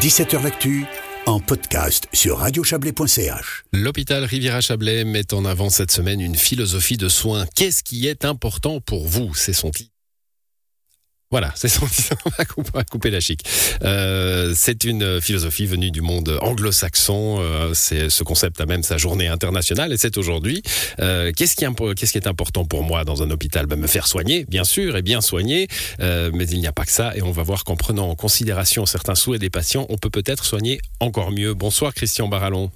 17h L'actu en podcast sur radiochablais.ch. L'hôpital Riviera-Chablais met en avant cette semaine une philosophie de soins. Qu'est-ce qui est important pour vous? C'est son titre. Voilà, c'est son on va couper, la chic. Euh, c'est une philosophie venue du monde anglo-saxon. Euh, c'est ce concept a même sa journée internationale et c'est aujourd'hui. Euh, qu'est-ce qui est important pour moi dans un hôpital? Ben, Me faire soigner, bien sûr, et bien soigner. Euh, mais il n'y a pas que ça et on va voir qu'en prenant en considération certains souhaits des patients, on peut peut-être soigner encore mieux. Bonsoir Christian Barallon.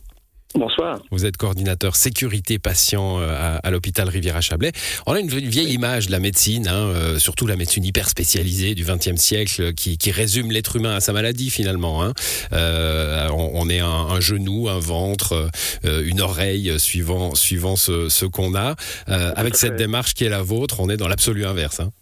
Bonsoir. Vous êtes coordinateur sécurité patient euh, à, à l'hôpital Riviera-Chablais. On a une vieille image de la médecine, hein, euh, surtout la médecine hyper spécialisée du XXe siècle, euh, qui, qui résume l'être humain à sa maladie finalement. Hein. Euh, on, on est un, un genou, un ventre, euh, une oreille, suivant suivant ce, ce qu'on a. Euh, avec cette démarche qui est la vôtre, on est dans l'absolu inverse. Hein.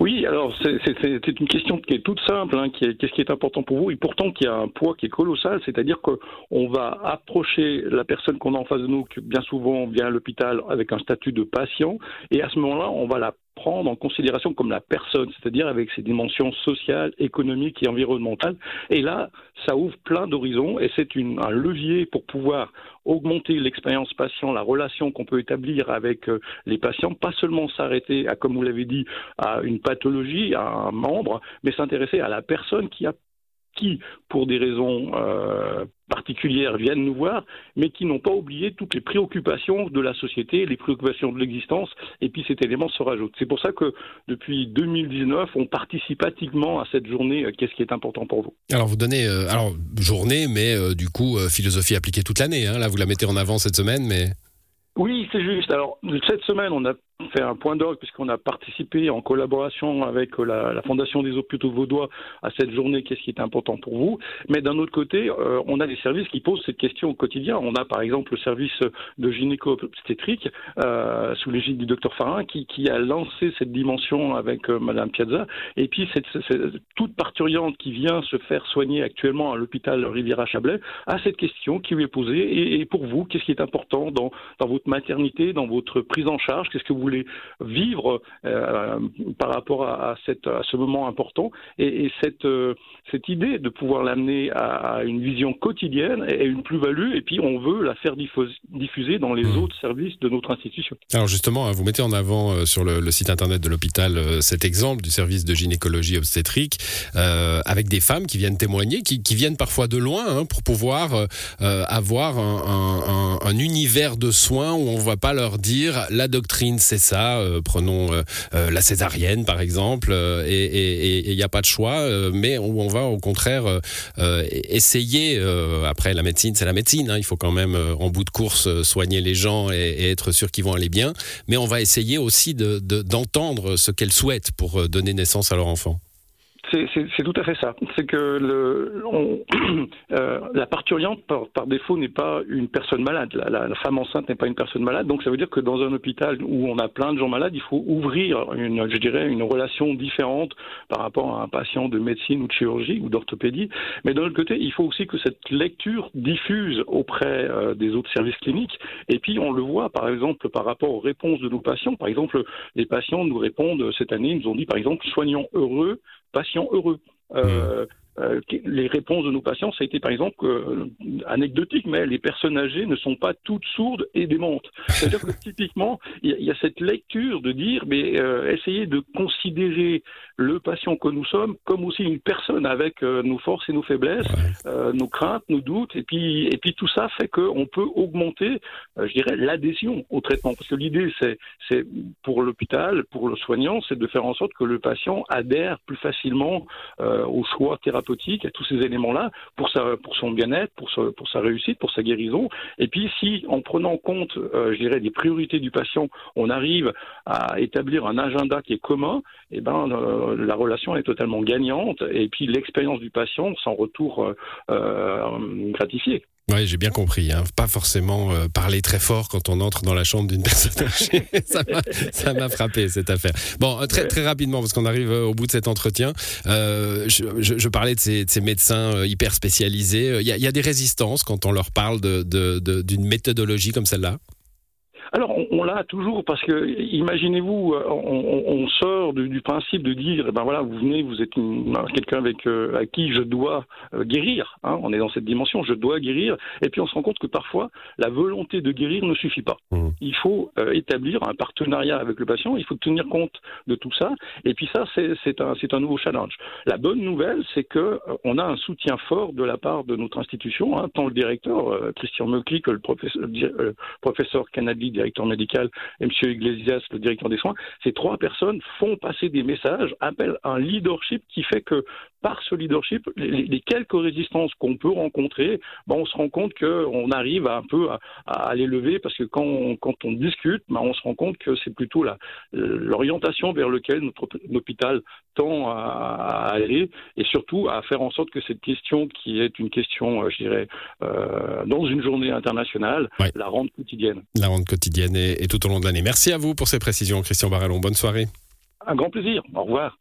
Oui, alors c'est- une question qui est toute simple, hein, qui est qu'est-ce qui est important pour vous, et pourtant qui a un poids qui est colossal, c'est-à-dire qu'on va approcher la personne qu'on a en face de nous, qui bien souvent vient à l'hôpital avec un statut de patient, et à ce moment-là, on va la prendre en considération comme la personne, c'est-à-dire avec ses dimensions sociales, économiques et environnementales. Et là, ça ouvre plein d'horizons et c'est un levier pour pouvoir augmenter l'expérience patient, la relation qu'on peut établir avec euh, les patients, pas seulement s'arrêter à, comme vous l'avez dit, à une pathologie, à un membre, mais s'intéresser à la personne qui a qui, pour des raisons euh, particulières, viennent nous voir, mais qui n'ont pas oublié toutes les préoccupations de la société, les préoccupations de l'existence, et puis cet élément se rajoute. C'est pour ça que depuis 2019, on participe activement à cette journée. euh, Qu'est-ce qui est important pour vous? Alors vous donnez, euh, alors journée, mais du coup philosophie appliquée toute l'année. Hein. Là vous la mettez en avant cette semaine, mais Oui, c'est juste. Alors, cette semaine, on a fait un point d'orgue puisqu'on a participé en collaboration avec la, Fondation des hôpitaux vaudois à cette journée, qu'est-ce qui est important pour vous. Mais d'un autre côté, euh, on a des services qui posent cette question au quotidien. On a par exemple le service de gynéco-obstétrique euh, sous l'égide du docteur Farin qui, a lancé cette dimension avec euh, Madame Piazza. Et puis, cette, toute parturiente qui vient se faire soigner actuellement à l'hôpital Riviera-Chablais a cette question qui lui est posée. Et, pour vous, qu'est-ce qui est important dans votre maternité, dans votre prise en charge? Qu'est-ce que vous voulez vivre euh, par rapport à, ce moment important Et, et cette, euh, cette idée de pouvoir l'amener à, une vision quotidienne est une plus-value. Et puis, on veut la faire diffus- diffuser dans les autres services de notre institution. Alors justement, hein, vous mettez en avant euh, sur le, site internet de l'hôpital cet exemple du service de gynécologie obstétrique avec des femmes qui viennent témoigner, qui, viennent parfois de loin hein, pour pouvoir avoir un, un- un- un univers de soins où on va pas leur dire la doctrine c'est ça, euh, prenons euh, euh, la césarienne par exemple, et il n'y a pas de choix, mais où on va au contraire essayer, après la médecine c'est la médecine, hein, il faut quand même en bout de course soigner les gens et, être sûr qu'ils vont aller bien, mais on va essayer aussi de- de- d'entendre ce qu'elles souhaitent pour donner naissance à leur enfant. C'est tout à fait ça. C'est que le, on- euh, la parturiente, par, par défaut, n'est pas une personne malade. La, la- la femme enceinte n'est pas une personne malade. Donc ça veut dire que dans un hôpital où on a plein de gens malades, il faut ouvrir, une, je dirais, une relation différente par rapport à un patient de médecine ou de chirurgie ou d'orthopédie. Mais d'un autre côté, il faut aussi que cette lecture diffuse auprès euh, des autres services cliniques. Et puis on le voit, par exemple, par rapport aux réponses de nos patients. Par exemple, les patients nous répondent cette année, ils nous ont dit, par exemple, soignants heureux, patients heureux. Euh, euh, les réponses de nos patients, ça a été par exemple euh, anecdotique, mais les personnes âgées ne sont pas toutes sourdes et démentes. C'est-à-dire que typiquement, il y, a- il y a cette lecture de dire, mais euh, essayez de considérer le patient que nous sommes comme aussi une personne avec euh, nos forces et nos faiblesses, nos craintes, nos doutes, et puis et puis tout ça fait qu'on peut augmenter, je dirais, l'adhésion au traitement. Parce que l'idée, c'est c'est pour l'hôpital, pour le soignant, c'est de faire en sorte que le patient adhère plus facilement au choix thérapeutique, à tous ces éléments-là, pour pour son bien-être, pour sa, pour sa réussite, pour sa guérison. Et puis si, en prenant en compte, euh, je dirais, les priorités du patient, on arrive à établir un agenda qui est commun, eh ben euh, la relation est totalement gagnante. Et puis l'expérience du patient s'en retour euh, euh, gratifié. Oui, j'ai bien compris. Hein. Pas forcément euh, parler très fort quand on entre dans la chambre d'une personne âgée. ça m'a- frappé cette affaire. Bon, euh, très très rapidement parce qu'on arrive euh, au bout de cet entretien. Je, parlais de ces, de ces médecins hyper spécialisés. Il y, a, des résistances quand on leur parle d'une méthodologie comme celle-là? Alors, on, l'a toujours parce que, imaginez-vous, euh, on, sort du, principe de dire, eh ben voilà, vous venez, vous êtes quelqu'un avec euh, à qui je dois euh, guérir. Hein, on est dans cette dimension, je dois guérir. Et puis on se rend compte que parfois, la volonté de guérir ne suffit pas. Mmh. Il faut établir un partenariat avec le patient. Il faut tenir compte de tout ça. Et puis ça, c'est un, un nouveau challenge. La bonne nouvelle, c'est que on a un soutien fort de la part de notre institution, hein, tant le directeur Christian Meucli que le professeur, professeur Canadi directeur médical, et M. Iglesias, le directeur des soins, ces trois personnes font passer des messages, appellent un leadership qui fait que par ce leadership, les, quelques résistances qu'on peut rencontrer, ben, on se rend compte qu'on arrive un peu à, les lever parce que quand on, quand on discute, ben, on se rend compte que c'est plutôt l'orientation vers laquelle notre hôpital tend à, aller et surtout à faire en sorte que cette question qui est une question, euh, je dirais, euh, dans une journée internationale, la rende quotidienne. La rende quotidienne et, tout au long de l'année. Merci à vous pour ces précisions, Christian Barallon. Bonne soirée. Un grand plaisir. Au revoir.